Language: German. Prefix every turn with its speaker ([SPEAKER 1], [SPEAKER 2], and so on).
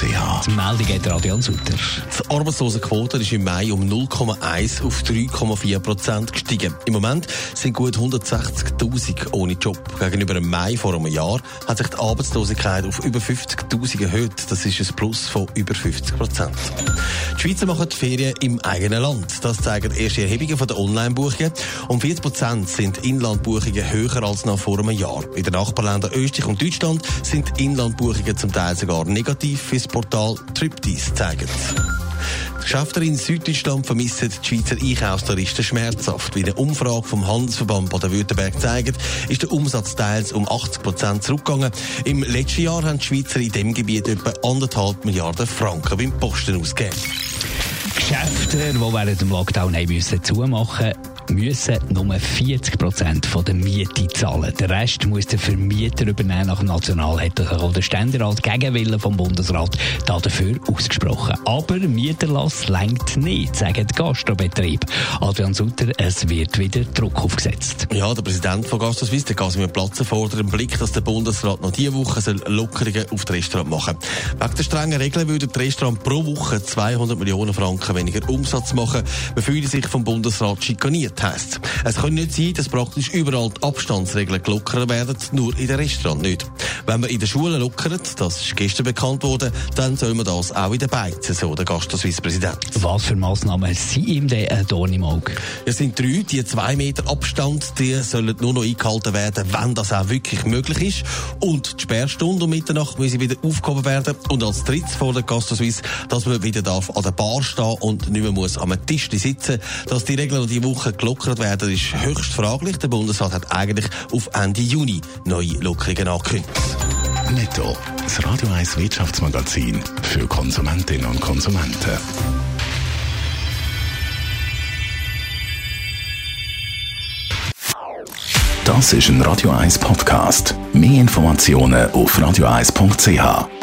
[SPEAKER 1] Die Meldung hat Adrian Sutter.
[SPEAKER 2] Die Arbeitslosenquote ist im Mai um 0,1 auf 3,4 Prozent gestiegen. Im Moment sind gut 160.000 ohne Job. Gegenüber dem Mai vor einem Jahr hat sich die Arbeitslosigkeit auf über 50.000 erhöht. Das ist ein Plus von über 50 Prozent. Die Schweizer machen die Ferien im eigenen Land. Das zeigen erste Erhebungen von der Online-Buchungen. Um 40 Prozent sind Inlandbuchungen höher als noch vor einem Jahr. In den Nachbarländern Österreich und Deutschland sind Inlandbuchungen zum Teil sogar negativ, das Portal Triptease zeigt. Die Geschäfte in Süddeutschland vermissen die Schweizer Einkaufstouristen schmerzhaft. Wie eine Umfrage vom Handelsverband Baden-Württemberg zeigt, ist der Umsatz teils um 80 Prozent zurückgegangen. Im letzten Jahr haben die Schweizer in diesem Gebiet etwa anderthalb Milliarden Franken beim Posten ausgegeben.
[SPEAKER 1] Geschäfte, die während dem Lockdown haben müssen zumachen müssen nur 40 Prozent der Miete zahlen. Der Rest muss der Vermieter übernehmen. Nach National hat der Ständerat gegen Willen vom Bundesrat dafür ausgesprochen. Aber Mieterlass längt nicht, sagen die Gastrobetriebe. Adrian Sutter, es wird wieder Druck aufgesetzt.
[SPEAKER 2] Ja, der Präsident von GastroSuisse, der Casimir Platzer, fordert im Blick, dass der Bundesrat noch diese Woche soll Lockerungen auf das Restaurant machen Wegen der strengen Regeln würden die Restaurant pro Woche 200 Millionen Franken weniger Umsatz machen. Man fühle sich vom Bundesrat schikaniert heisst. Es kann nicht sein, dass praktisch überall die Abstandsregeln gelockert werden, nur in den Restaurants nicht. Wenn man in den Schulen lockert, das ist gestern bekannt worden, dann soll man das auch in den Beizen, so der Gastro-Swiss-Präsident.
[SPEAKER 1] Was für Massnahmen sind ihm denn ein Dorn im Auge?
[SPEAKER 2] Es sind drei, die zwei Meter Abstand, die sollen nur noch eingehalten werden, wenn das auch wirklich möglich ist. Und die Sperrstunde um Mitternacht müssen wieder aufgehoben werden. Und als drittes vor der Gastro-Swiss, dass man wieder darf an der Bar stehen und nicht mehr muss am Tisch sitzen. Dass die Regeln die Woche gelockert werden, ist höchst fraglich. Der Bundesrat hat eigentlich auf Ende Juni neue Lockerungen angekündigt.
[SPEAKER 3] Netto, das Radio 1 Wirtschaftsmagazin für Konsumentinnen und Konsumenten. Das ist ein Radio 1 Podcast. Mehr Informationen auf radio1.ch.